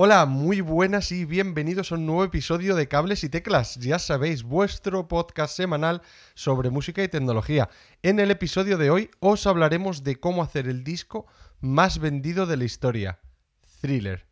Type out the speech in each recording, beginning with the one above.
Hola, muy buenas y bienvenidos a un nuevo episodio de Cables y Teclas. Ya sabéis, vuestro podcast semanal sobre música y tecnología. En el episodio de hoy os hablaremos de cómo hacer el disco más vendido de la historia, Thriller.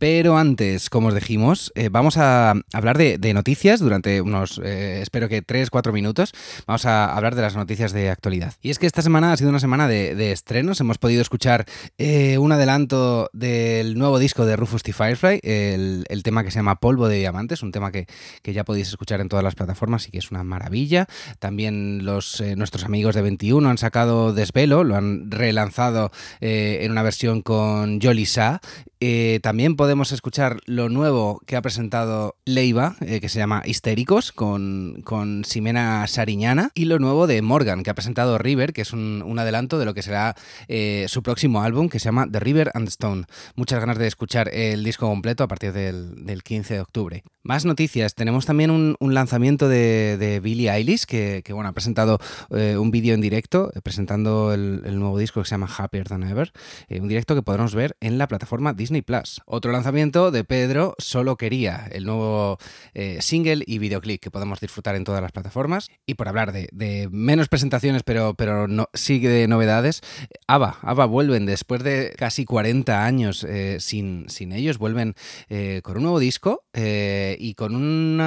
Pero antes, como os dijimos, eh, vamos a hablar de, noticias durante unos, eh, espero que 3-4 minutos. Vamos a hablar de las noticias de actualidad. Y es que esta semana ha sido una semana de, estrenos. Hemos podido escuchar eh, un adelanto del nuevo disco de Rufus T. Firefly, el, tema que se llama Polvo de Diamantes, un tema que, ya podéis escuchar en todas las plataformas y que es una maravilla. También los, nuestros amigos de 21 han sacado Desvelo, lo han relanzado en una versión con Jolly Sa. también podemos podemos escuchar lo nuevo que ha presentado Leiva, eh, que se llama Histéricos, con, con Simena Sariñana, y lo nuevo de Morgan, que ha presentado River, que es un, adelanto de lo que será eh, su próximo álbum, que se llama The River and Stone. Muchas ganas de escuchar el disco completo a partir del, 15 de octubre. Más noticias, tenemos también un, lanzamiento de, de, Billie Eilish, que, bueno, ha presentado eh, un vídeo en directo presentando el, nuevo disco que se llama Happier Than Ever, un directo que podremos ver en la plataforma Disney Plus. Otro lanzamiento de Pedro Solo Quería, el nuevo eh, single y videoclip que podemos disfrutar en todas las plataformas. Y por hablar de, menos presentaciones, pero, pero no, sigue de novedades, ABBA, ABBA vuelven después de casi 40 años eh, sin, sin ellos, vuelven eh, con un nuevo disco y con un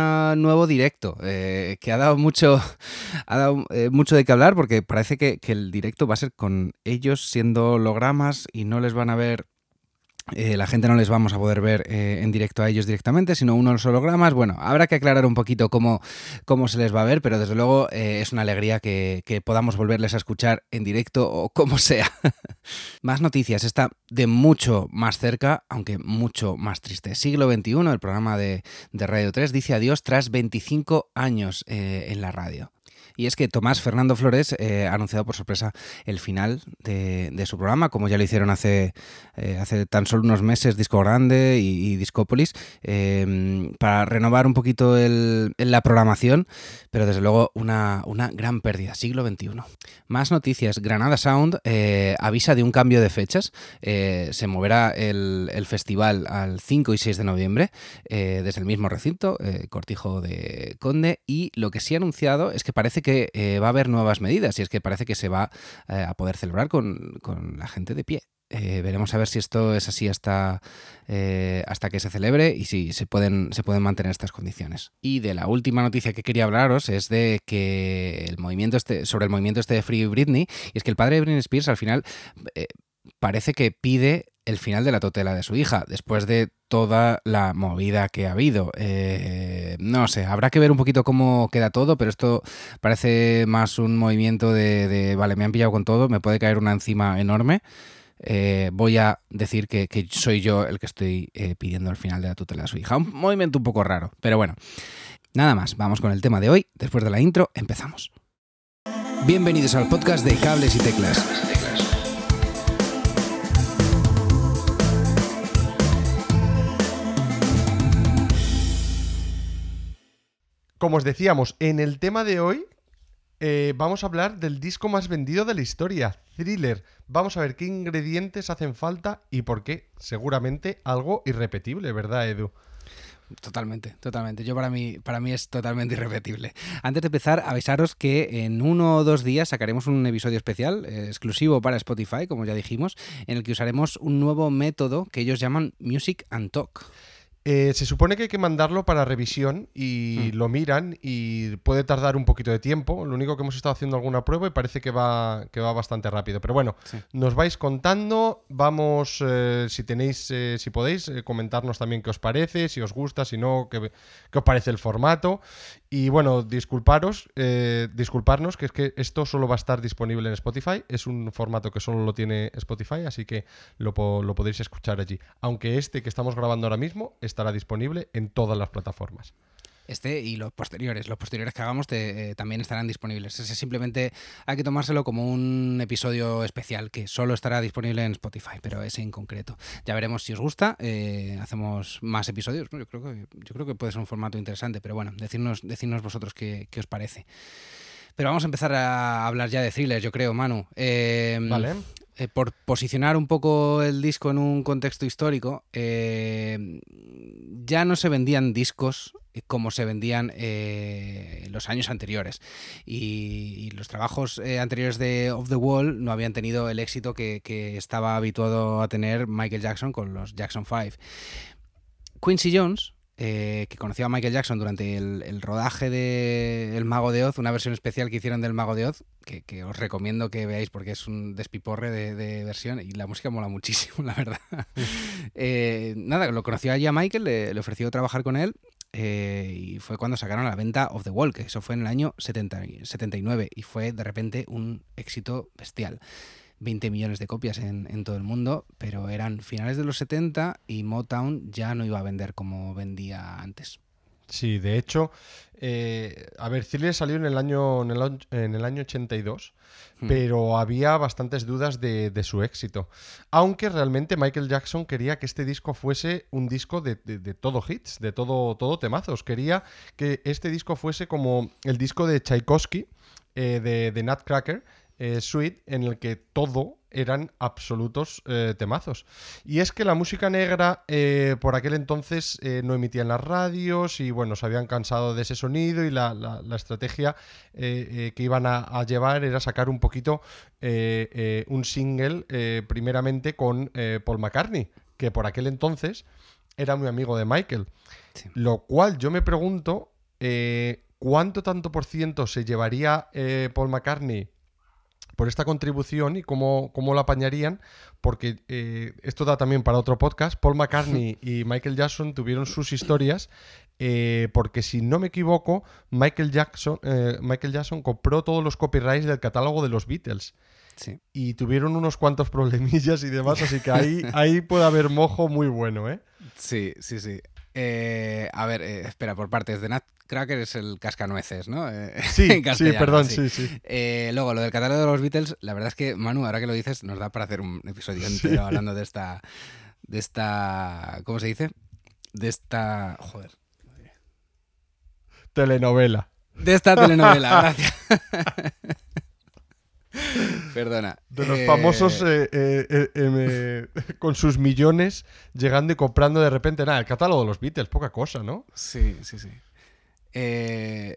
nuevo directo que ha dado mucho, ha dado, mucho de qué hablar porque parece que, que el directo va a ser con ellos siendo hologramas y no les van a ver eh, la gente no les vamos a poder ver eh, en directo a ellos directamente, sino unos hologramas. Bueno, habrá que aclarar un poquito cómo, cómo se les va a ver, pero desde luego eh, es una alegría que, podamos volverles a escuchar en directo o como sea. más noticias, está de mucho más cerca, aunque mucho más triste. Siglo XXI, el programa de, de Radio 3 dice adiós tras 25 años en la radio. Y es que Tomás Fernando Flores eh, ha anunciado por sorpresa el final de, su programa, como ya lo hicieron hace, eh, hace tan solo unos meses Disco Grande y, Discópolis, em, para renovar un poquito la programación, pero desde luego una, una, gran pérdida, siglo XXI. Más noticias, Granada Sound eh, avisa de un cambio de fechas, se moverá el, el, festival al 5 y 6 de noviembre, desde el mismo recinto, Cortijo de Conde, y lo que sí ha anunciado es que parece que eh, va a haber nuevas medidas y es que parece que se va eh, a poder celebrar con, la gente de pie. Eh, veremos a ver si esto es así hasta, hasta que se celebre y si se pueden, se pueden mantener estas condiciones. Y de la última noticia que quería hablaros es de que el movimiento este, sobre el movimiento este de Free Britney, y es que el padre de Britney Spears al final parece que pide el final de la tutela de su hija, después de toda la movida que ha habido. Eh, no sé, habrá que ver un poquito cómo queda todo, pero esto parece más un movimiento de, vale, me han pillado con todo, me puede caer una encima enorme. Eh, voy a decir que, soy yo el que estoy eh, pidiendo el final de la tutela de su hija. Un movimiento un poco raro, pero bueno. Nada más, vamos con el tema de hoy. Después de la intro, empezamos. Bienvenidos al podcast de Cables y Teclas Como os decíamos, en el tema de hoy eh, vamos a hablar del disco más vendido de la historia, Thriller. Vamos a ver qué ingredientes hacen falta y por qué. Seguramente algo irrepetible, ¿verdad, Edu? Totalmente, totalmente. Yo para mí, para mí es totalmente irrepetible. Antes de empezar, avisaros que en uno o dos días sacaremos un episodio especial, eh, exclusivo para Spotify, como ya dijimos, en el que usaremos un nuevo método que ellos llaman Music and Talk. Eh, se supone que hay que mandarlo para revisión y mm. lo miran y puede tardar un poquito de tiempo. Lo único que hemos estado haciendo alguna prueba y parece que va, que va bastante rápido. Pero bueno, nos vais contando. Vamos, eh, si tenéis, eh, si podéis, comentarnos también qué os parece, si os gusta, si no, qué, qué os parece el formato. Y bueno, disculparos, eh, disculparnos, que es que esto solo va a estar disponible en Spotify. Es un formato que solo lo tiene Spotify, así que lo, lo podéis escuchar allí. Aunque este que estamos grabando ahora mismo estará disponible en todas las plataformas. Este y los posteriores. Los posteriores que hagamos eh, también estarán disponibles. Ese simplemente hay que tomárselo como un episodio especial que solo estará disponible en Spotify, pero ese en concreto. Ya veremos si os gusta. Eh, hacemos más episodios. Yo, creo que, yo creo que puede ser un formato interesante, pero bueno, decirnos vosotros qué, qué os parece. Pero vamos a empezar a hablar ya de thrillers, yo creo, Manu. Em, vale. Eh, por posicionar un poco el disco en un contexto histórico, eh, ya no se vendían discos como se vendían eh, los años anteriores. Y, los trabajos anteriores de Off the Wall no habían tenido el éxito que, que, estaba habituado a tener Michael Jackson con los Jackson 5. Quincy Jones, eh, que conoció a Michael Jackson durante el, rodaje de El Mago de Oz, una versión especial que hicieron del Mago de Oz, que, os recomiendo que veáis porque es un despiporre de, versión y la música mola muchísimo, la verdad. Eh, nada, lo conoció allí a Michael, le, ofreció trabajar con él eh, y fue cuando sacaron a la venta Of the Wall, que eso fue en el año 79 y fue de repente un éxito bestial. 20 millones de copias en, todo el mundo, pero eran finales de los 70 y Motown ya no iba a vender como vendía antes. Sí, de hecho, eh, a ver, Thriller salió en el año, en el, año 82, hmm. pero había bastantes dudas de, su éxito. Aunque realmente Michael Jackson quería que este disco fuese un disco de, todo hits, de todo, todo temazos. Quería que este disco fuese como el disco de Tchaikovsky, eh, de, de Nutcracker, eh, suite en el que todo eran absolutos eh, temazos. Y es que la música negra eh, por aquel entonces no emitía en las radios y bueno, se habían cansado de ese sonido y la, estrategia que iban a, llevar era sacar un poquito un single primeramente con Paul McCartney, que por aquel entonces era muy amigo de Michael. Lo cual yo me pregunto cuánto tanto por ciento se llevaría Paul McCartney por esta contribución y cómo, cómo la apañarían, porque eh, esto da también para otro podcast. Paul McCartney y Michael Jackson tuvieron sus historias, eh, porque si no me equivoco, Michael Jackson, eh, Michael Jackson compró todos los copyrights del catálogo de los Beatles. Y tuvieron unos cuantos problemillas y demás, así que ahí, ahí puede haber mojo muy bueno, ¿eh? Sí, sí, sí. A ver, espera, por partes de Nat Cracker es el cascanueces, ¿no? Eh, sí, sí, perdón, sí, sí. Eh, luego, lo del catálogo de los Beatles, la verdad es que, Manu, ahora que lo dices, nos da para hacer un episodio entero hablando de esta. de esta. ¿Cómo se dice? De esta. Joder. Telenovela. De esta telenovela, gracias. Perdona. De los famosos eh, con sus millones llegando y comprando de repente. Nada, el catálogo de los Beatles, poca cosa, ¿no? Sí, sí, sí. Eh,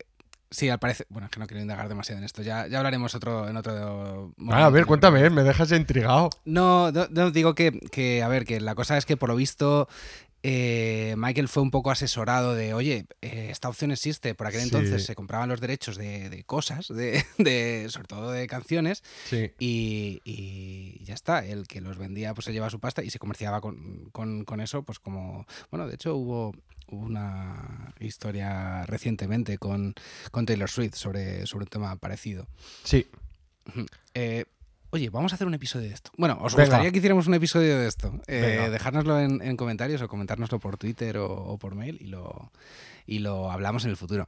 sí, al parecer. Bueno, es que no quiero indagar demasiado en esto. Ya, ya hablaremos otro, en otro momento. Ah, a ver, cuéntame, me dejas ya intrigado. No, no, digo que, que, a ver, que la cosa es que por lo visto eh, Michael fue un poco asesorado de, oye, eh, esta opción existe. Por aquel entonces se compraban los derechos de, cosas, de, sobre todo de canciones, y, ya está. El que los vendía pues se lleva su pasta y se comerciaba con, con, eso, pues como, bueno, de hecho hubo una historia recientemente con, con Taylor Swift sobre, sobre un tema parecido. Sí. Eh, Oye, vamos a hacer un episodio de esto. Bueno, ¿os gustaría que hiciéramos un episodio de esto? Eh, dejárnoslo en, comentarios o comentárnoslo por Twitter o, por mail y lo, y lo hablamos en el futuro.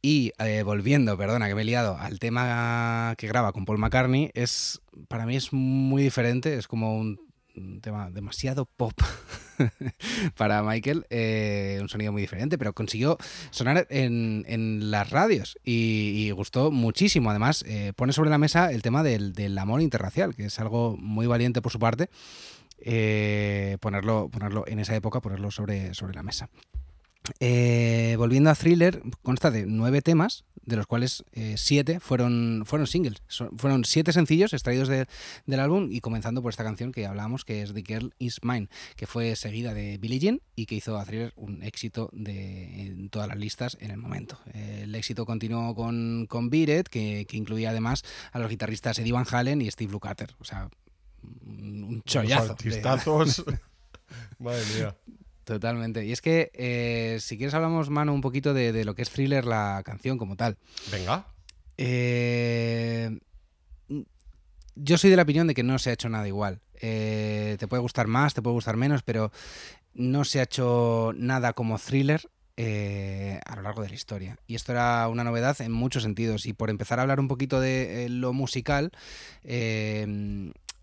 Y eh, volviendo, perdona que me he liado, al tema que graba con Paul McCartney, es para mí es muy diferente, es como un un tema demasiado pop para Michael, eh, un sonido muy diferente, pero consiguió sonar en, las radios y, gustó muchísimo. Además, eh, pone sobre la mesa el tema del, amor interracial, que es algo muy valiente por su parte, eh, ponerlo, ponerlo en esa época, ponerlo sobre, sobre la mesa. Eh, volviendo a Thriller, consta de nueve temas, de los cuales eh, siete fueron, fueron singles. fueron siete sencillos extraídos del álbum y comenzando por esta canción que hablábamos, que es The Girl Is Mine, que fue seguida de Billie Jean y que hizo a Thriller un éxito de, en todas las listas en el momento. el éxito continuó con, con Beat que, incluía además a los guitarristas Eddie Van Halen y Steve Lukather. O sea, un chollazo. Madre mía. Totalmente. Y es que, eh, si quieres, hablamos, mano, un poquito de, lo que es thriller, la canción como tal. Venga. Eh, yo soy de la opinión de que no se ha hecho nada igual. Eh, te puede gustar más, te puede gustar menos, pero no se ha hecho nada como thriller a lo largo de la historia. Y esto era una novedad en muchos sentidos. Y por empezar a hablar un poquito de lo musical,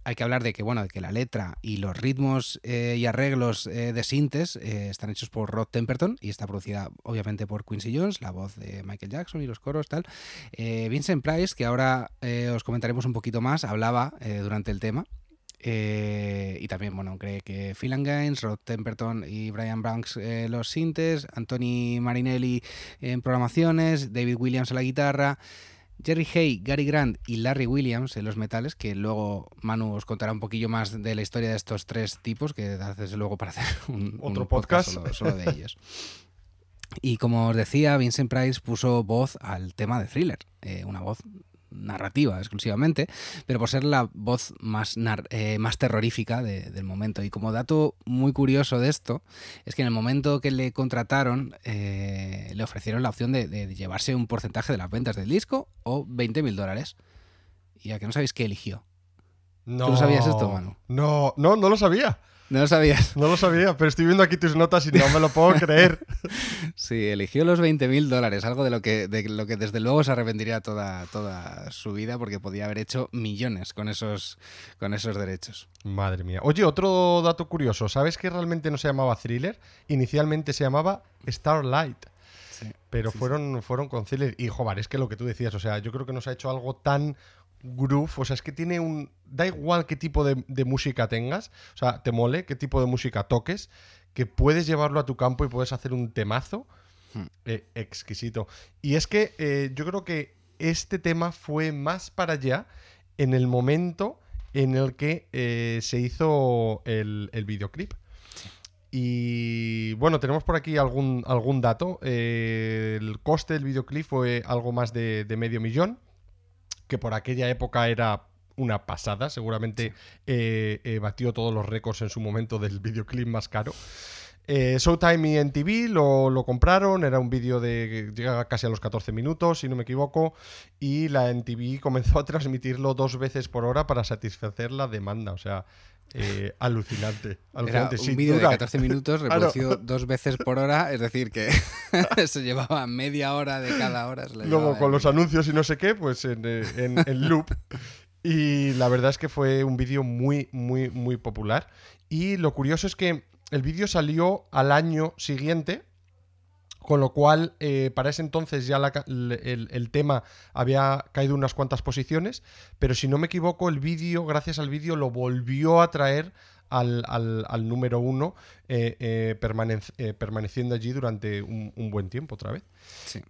hay que hablar de que, bueno, de que la letra y los ritmos eh, y arreglos eh, de sintes eh, están hechos por Rod Temperton y está producida obviamente por Quincy Jones, la voz de Michael Jackson y los coros, tal. Vincent Price, que ahora os comentaremos un poquito más, hablaba durante el tema. y también, bueno, cree que Phil Gaines, Rod Temperton y Brian Banks los sintes, Anthony Marinelli en programaciones, David Williams en la guitarra, Jerry Hay, Gary Grant y Larry Williams en los metales, que luego Manu os contará un poquillo más de la historia de estos tres tipos, que desde luego para hacer un, otro podcast, solo, de ellos. Y como os decía, Vincent Price puso voz al tema de Thriller, eh, una voz narrativa exclusivamente, pero por ser la voz más, eh, más terrorífica del momento. Y como dato muy curioso de esto, es que en el momento que le contrataron, eh, le ofrecieron la opción de, llevarse un porcentaje de las ventas del disco o 20 mil dólares. Y a que no sabéis qué eligió. No, ¿Tú sabías esto, Manu? No, no, no lo sabía. No lo sabías. No lo sabía, pero estoy viendo aquí tus notas y no me lo puedo creer. Sí, eligió los 20 mil dólares, algo de lo, que, de lo que desde luego se arrepentiría toda, toda su vida porque podía haber hecho millones con esos, con esos derechos. Madre mía. Oye, otro dato curioso. ¿Sabes que realmente no se llamaba Thriller? Inicialmente se llamaba Starlight. Sí, pero fueron, fueron con Thriller. Y, joder, es que lo que tú decías, o sea, yo creo que nos ha hecho algo tan groove, o sea, es que tiene un... Da igual qué tipo de, música tengas, o sea, te mole, qué tipo de música toques, que puedes llevarlo a tu campo y puedes hacer un temazo hmm. eh, exquisito. Y es que eh, yo creo que este tema fue más para allá en el momento en el que eh, se hizo el, videoclip. Y bueno, tenemos por aquí algún, algún dato. el coste del videoclip fue algo más de medio millón que por aquella época era una pasada. Seguramente eh, eh, batió todos los récords en su momento del videoclip más caro. Eh, Showtime y NTV lo, lo compraron, era un vídeo de llega casi a los 14 minutos, si no me equivoco, y la NTV comenzó a transmitirlo dos veces por hora para satisfacer la demanda. O sea, eh, alucinante. alucinante. un vídeo de 14 minutos reproducido dos veces por hora, es decir, que se llevaba media hora de cada hora. Luego con los anuncios y no sé qué, pues en, eh, en, loop. Y la verdad es que fue un vídeo muy, muy, muy popular. Y lo curioso es que el vídeo salió al año siguiente, con lo cual, eh, para ese entonces ya el, tema había caído unas cuantas posiciones, pero si no me equivoco, el vídeo, gracias al vídeo, lo volvió a traer al, número uno, eh, eh, permaneciendo allí durante un, buen tiempo otra vez.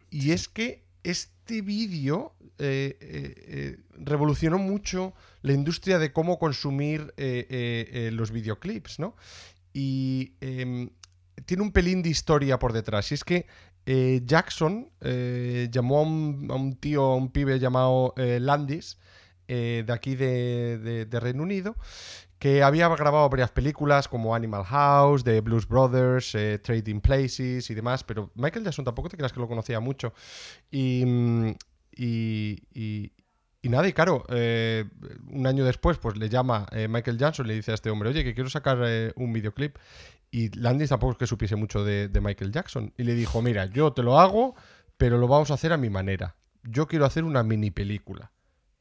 y es que este vídeo revolucionó mucho la industria de cómo consumir los videoclips, ¿no? Y em, tiene un pelín de historia por detrás. Y es que eh, Jackson eh, llamó a un, tío, a un pibe llamado eh, Landis, de aquí de, Reino Unido, que había grabado varias películas como Animal House, The Blues Brothers, Trading Places y demás, pero Michael Jackson tampoco te creas que lo conocía mucho. Y, y, nada, y claro, un año después, pues le llama Michael Jackson y le dice a este hombre, oye, que quiero sacar un videoclip. Y Landis tampoco es que supiese mucho de, Michael Jackson. Y le dijo, mira, yo te lo hago, pero lo vamos a hacer a mi manera. Yo quiero hacer una mini película.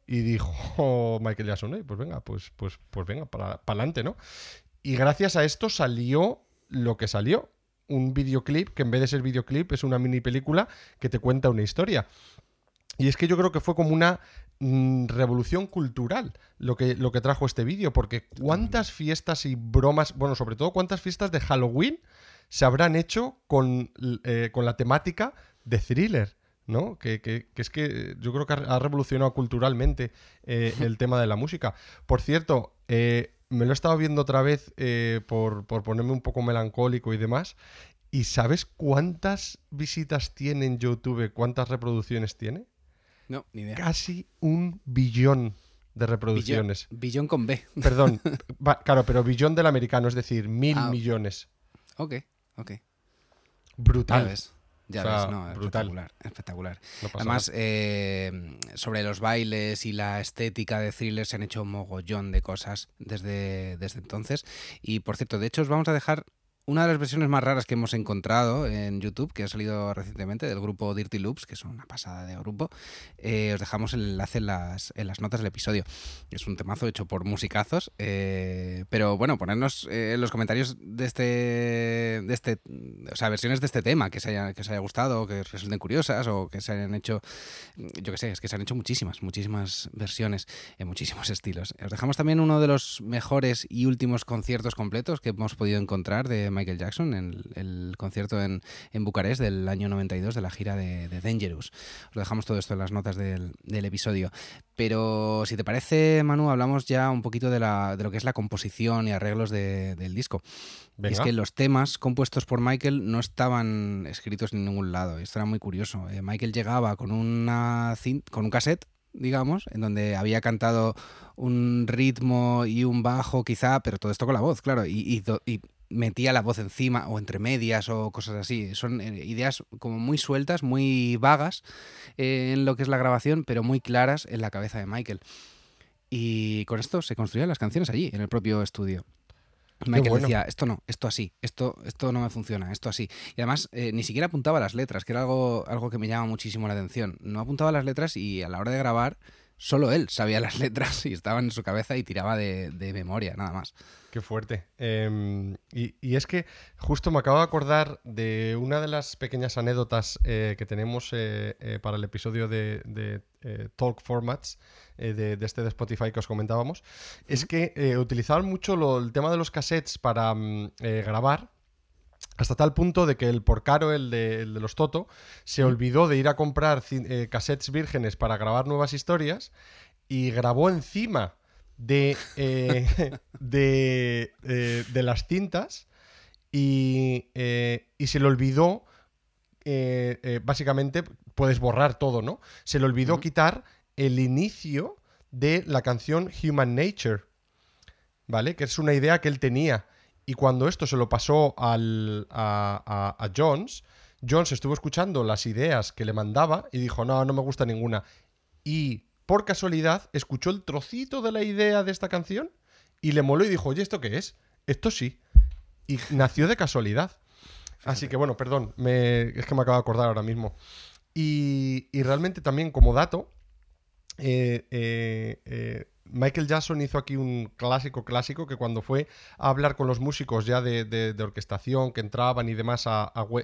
Y dijo Michael Jackson, pues venga, pues, pues, pues venga, para adelante, ¿no? Y gracias a esto salió lo que salió. Un videoclip que en vez de ser videoclip es una mini película que te cuenta una historia. Y es que yo creo que fue como una revolución cultural lo que, lo que trajo este vídeo, porque cuántas fiestas y bromas, bueno, sobre todo cuántas fiestas de Halloween se habrán hecho con, eh, la temática de thriller. ¿no? Que, es que yo creo que ha revolucionado culturalmente eh, el tema de la música. Por cierto, eh, me lo he estado viendo otra vez por, por, ponerme un poco melancólico y demás. ¿Y sabes cuántas visitas tiene en YouTube? ¿Cuántas reproducciones tiene? No, ni idea. Casi un billón de reproducciones. Billón, con B. Perdón, claro, pero billón del americano, es decir, mil ah, millones. Ok, ok. Brutal. Ya ves, ya ves, no, espectacular. espectacular. Además, eh, sobre los bailes y la estética de thriller se han hecho un mogollón de cosas desde, desde entonces. Y por cierto, de hecho, os vamos a dejar una de las versiones más raras que hemos encontrado en YouTube, que ha salido recientemente del grupo Dirty Loops, que es una pasada de grupo, eh, os dejamos el enlace en las, en las notas del episodio. Es un temazo hecho por musicazos, eh, pero bueno, ponernos eh, en los comentarios de este, de este, o sea, versiones de este tema que se haya, que os haya gustado, que resulten curiosas o que se hayan hecho, yo qué sé, es que se han hecho muchísimas, muchísimas versiones en muchísimos estilos. Os dejamos también uno de los mejores y últimos conciertos completos que hemos podido encontrar de Michael Jackson, en el, concierto en, en, Bucarest del año 92 de la gira de, Dangerous. Os dejamos todo esto en las notas del, episodio. Pero si te parece, Manu, hablamos ya un poquito de, la, de lo que es la composición y arreglos del disco. es que los temas compuestos por Michael no estaban escritos en ningún lado. Esto era muy curioso. Eh, Michael llegaba con, una con un cassette digamos, en donde había cantado un ritmo y un bajo quizá, pero todo esto con la voz, claro, y, y, metía la voz encima o entre medias o cosas así. Son eh, ideas como muy sueltas, muy vagas eh, en lo que es la grabación, pero muy claras en la cabeza de Michael. Y con esto se construían las canciones allí, en el propio estudio. Michael decía, esto no, esto así, esto, esto no me funciona, esto así. Y además eh, ni siquiera apuntaba las letras, que era algo, algo que me llama muchísimo la atención. No apuntaba las letras y a la hora de grabar solo él sabía las letras y estaban en su cabeza y tiraba de, memoria, nada más. Qué fuerte. Em, y, es que justo me acabo de acordar de una de las pequeñas anécdotas eh, que tenemos eh, para el episodio de, Talk Formats de, este de Spotify que os comentábamos. Es que utilizaban mucho el tema de los cassettes para mm, grabar hasta tal punto de que el porcaro, el de, el de los Toto, se olvidó de ir a comprar eh, cassettes vírgenes para grabar nuevas historias y grabó encima de, eh, eh, de, las cintas y, se le olvidó, básicamente, puedes borrar todo, ¿no? Se le olvidó quitar el inicio de la canción Human Nature, ¿vale? Que es una idea que él tenía y cuando esto se lo pasó al, a, Jones, Jones estuvo escuchando las ideas que le mandaba y dijo, no, no me gusta ninguna. Y por casualidad escuchó el trocito de la idea de esta canción y le moló y dijo, oye, ¿esto qué es? Esto sí. Y nació de casualidad. Así que bueno, perdón, es que me acabo de acordar ahora mismo. Y, realmente también como dato, eh, eh, eh, Michael Jackson hizo aquí un clásico clásico que cuando fue a hablar con los músicos ya de, orquestación que entraban y demás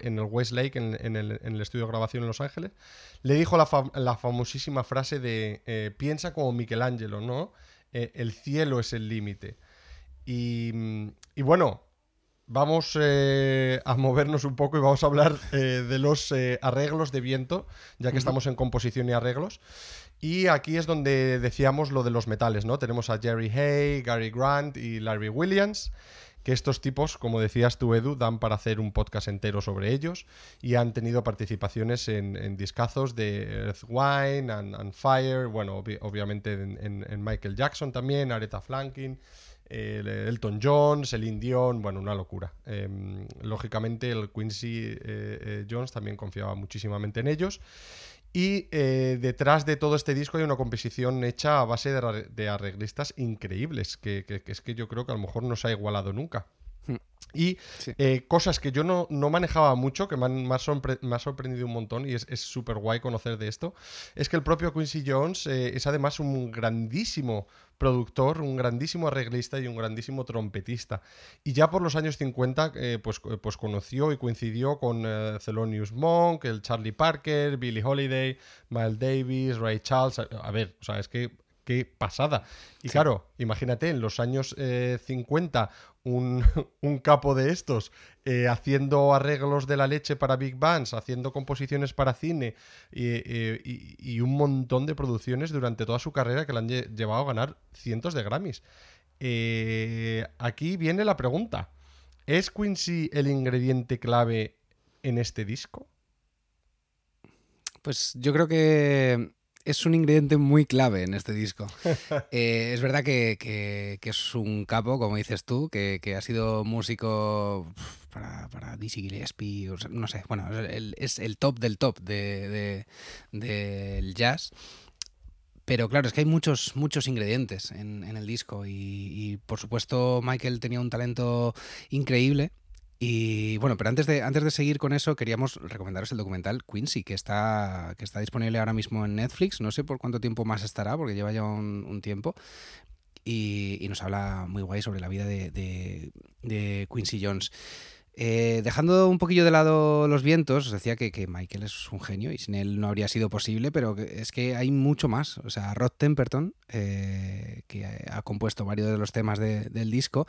en el Westlake, en, en, el, estudio de grabación en Los Ángeles, le dijo la, famosísima frase de eh, piensa como Michelangelo, ¿no? Eh, el cielo es el límite. Y, bueno, vamos eh, a movernos un poco y vamos a hablar de los arreglos de viento, ya que estamos en composición y arreglos. Y aquí es donde decíamos lo de los metales, ¿no? Tenemos a Jerry Hay, Gary Grant y Larry Williams, que estos tipos, como decías tú, Edu, dan para hacer un podcast entero sobre ellos y han tenido participaciones en, discazos de Earth, Wine and, Fire, bueno, obviamente en, Michael Jackson también, Aretha Franklin, Elton John, Celine Dion, bueno, una locura. Em, lógicamente el Quincy eh, eh, Jones también confiaba muchísimamente en ellos. Y eh, detrás de todo este disco hay una composición hecha a base de, arreglistas increíbles, que, es que yo creo que a lo mejor no se ha igualado nunca. Y eh, cosas que yo no, manejaba mucho, que me han, ha sorprendido un montón y es súper guay conocer de esto, es que el propio Quincy Jones eh, es además un grandísimo productor, un grandísimo arreglista y un grandísimo trompetista. Y ya por los años 50, eh, pues, pues conoció y coincidió con Thelonious Monk, el Charlie Parker, Billie Holiday, Miles Davis, Ray Charles. A, ver, o sea, es que qué pasada. Y claro, imagínate, en los años 50, un, capo de estos haciendo arreglos de la leche para Big Bands, haciendo composiciones para cine y, un montón de producciones durante toda su carrera que le han llevado a ganar cientos de Grammys. Eh, aquí viene la pregunta. ¿Es Quincy el ingrediente clave en este disco? Pues yo creo que es un ingrediente muy clave en este disco. Eh, es verdad que, es un capo, como dices tú, que, ha sido músico para, para Dizzy Gillespie, no sé, bueno, es el top del top del de, jazz. Pero claro, es que hay muchos, muchos ingredientes en, el disco y, por supuesto Michael tenía un talento increíble Y bueno, pero antes de, antes de seguir con eso, queríamos recomendaros el documental Quincy, que está, que está disponible ahora mismo en Netflix. No sé por cuánto tiempo más estará, porque lleva ya un, tiempo. Y, nos habla muy guay sobre la vida de, de Quincy Jones. Eh, dejando un poquillo de lado los vientos, os decía que, Michael es un genio y sin él no habría sido posible, pero es que hay mucho más. O sea, Rod Temperton, eh, que ha compuesto varios de los temas del disco,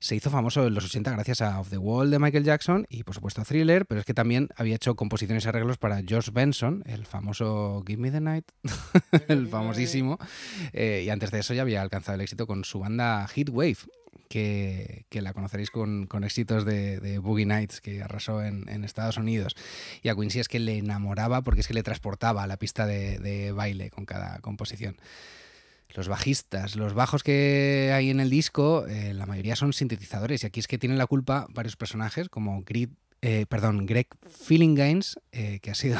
se hizo famoso en los 80 gracias a Off the Wall de Michael Jackson y por supuesto a Thriller, pero es que también había hecho composiciones y arreglos para George Benson, el famoso Give Me the Night, el famosísimo, eh, y antes de eso ya había alcanzado el éxito con su banda Heatwave que, la conoceréis con, éxitos de, Boogie Nights, que arrasó en, Estados Unidos. Y a Quincy es que le enamoraba porque es que le transportaba a la pista de, baile con cada composición. Los bajistas, los bajos que hay en el disco, eh, la mayoría son sintetizadores. Y aquí es que tienen la culpa varios personajes, como eh, perdón, Greg Feeling eh, que ha sido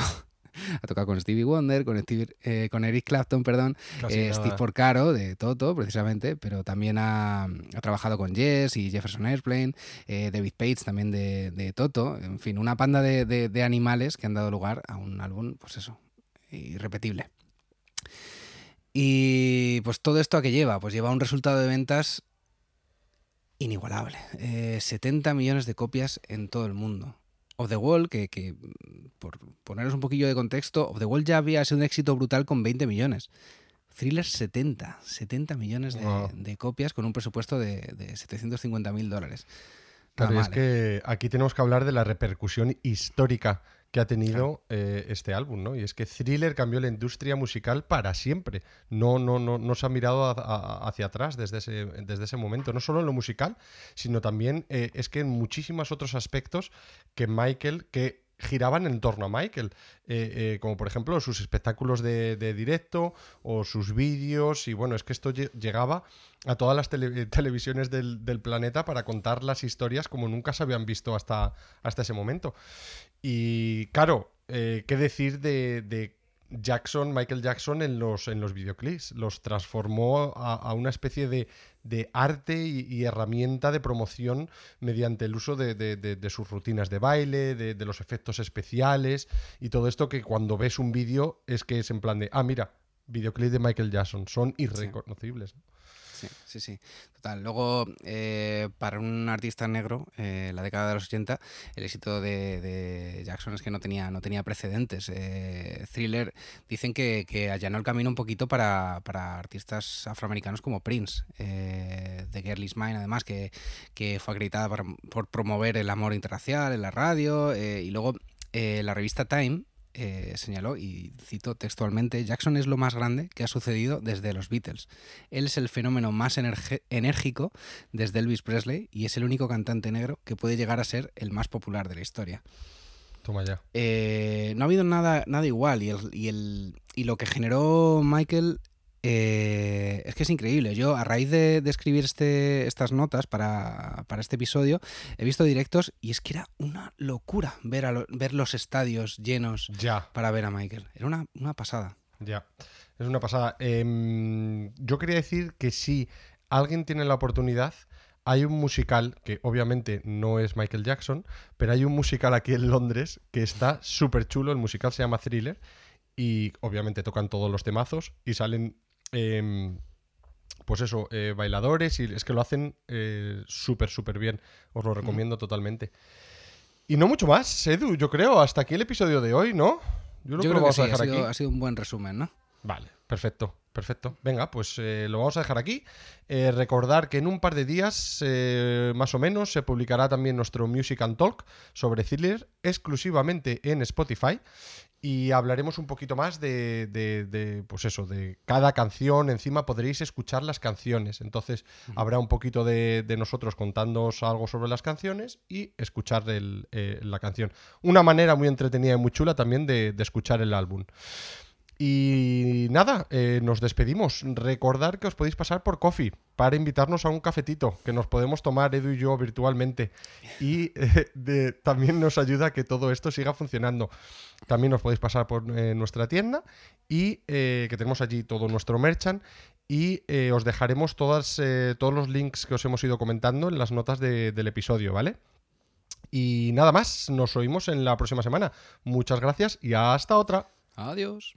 ha tocado con Stevie Wonder, con, eh, con Eric Clapton, perdón, eh, Steve Porcaro de Toto, precisamente, pero también ha, trabajado con Jess y Jefferson Airplane, eh, David Page también de, Toto, en fin, una panda de, animales que han dado lugar a un álbum, pues eso, irrepetible. Y pues todo esto a qué lleva? Pues lleva un resultado de ventas inigualable. 70 millones de copias en todo el mundo. Of the Wall, que, por poneros un poquillo de contexto, Of the Wall ya había sido un éxito brutal con 20 millones. Thriller 70, 70 millones de, copias con un presupuesto de, de 750 mil dólares. Claro, es que ¿eh? aquí tenemos que hablar de la repercusión histórica que ha tenido eh, este álbum, ¿no? Y es que Thriller cambió la industria musical para siempre. No, no, no, no se ha mirado hacia atrás desde ese, desde ese momento. No solo en lo musical, sino también eh, es que en muchísimos otros aspectos que Michael, que giraban en torno a Michael, eh, eh, como por ejemplo sus espectáculos de, directo o sus vídeos, y bueno, es que esto llegaba a todas las televisiones del, planeta para contar las historias como nunca se habían visto hasta, hasta ese momento. Y claro, eh, ¿qué decir de, de Jackson, Michael Jackson en los, en los videoclips. Los transformó a, una especie de, arte y, herramienta de promoción mediante el uso de, sus rutinas de baile, de, los efectos especiales y todo esto que cuando ves un vídeo es que es en plan de, ah, mira, videoclip de Michael Jackson, son irreconocibles. Sí, sí, sí. Total. Luego, eh, para un artista negro, eh, la década de los 80, el éxito de, Jackson es que no tenía, no tenía precedentes. Eh, Thriller dicen que, que, allanó el camino un poquito para, artistas afroamericanos como Prince, de Girl Is Mine, además, que, fue acreditada por, promover el amor interracial en la radio. y luego la revista Time eh, señaló, y cito textualmente, Jackson es lo más grande que ha sucedido desde los Beatles. Él es el fenómeno más enérgico desde Elvis Presley y es el único cantante negro que puede llegar a ser el más popular de la historia. Toma ya. Eh, no ha habido nada, nada igual y, y, el, y lo que generó Michael eh, es que es increíble. Yo, a raíz de, escribir este, estas notas para, este episodio, he visto directos y es que era una locura ver, ver los estadios llenos para ver a Michael. Era una, pasada. Ya, es una pasada. Em, yo quería decir que si alguien tiene la oportunidad, hay un musical que obviamente no es Michael Jackson, pero hay un musical aquí en Londres que está súper chulo. El musical se llama Thriller y obviamente tocan todos los temazos y salen Em, pues eso, eh, bailadores y es que lo hacen eh, súper, súper bien. Os lo recomiendo totalmente. Y no mucho más, Edu, yo creo. Hasta aquí el episodio de hoy, ¿no? Yo, creo que, sí, ha, sido, ha sido un buen resumen, ¿no? Vale, perfecto. Perfecto. Venga, pues eh, lo vamos a dejar aquí. recordar que en un par de días, más o menos, se publicará también nuestro Music and Talk sobre Thriller exclusivamente en Spotify y hablaremos un poquito más de, pues eso, de cada canción. Encima podréis escuchar las canciones. Entonces habrá un poquito de, nosotros contándoos algo sobre las canciones y escuchar eh, la canción. Una manera muy entretenida y muy chula también de, escuchar el álbum. Y nada, eh, nos despedimos. Recordar que os podéis pasar por Coffee para invitarnos a un cafetito que nos podemos tomar Edu y yo virtualmente. Y eh, también nos ayuda a que todo esto siga funcionando. También os podéis pasar por eh, nuestra tienda y que tenemos allí todo nuestro merchant. Y os dejaremos todas, todos los links que os hemos ido comentando en las notas del episodio, ¿vale? Y nada más, nos oímos en la próxima semana. Muchas gracias y hasta otra. Adiós.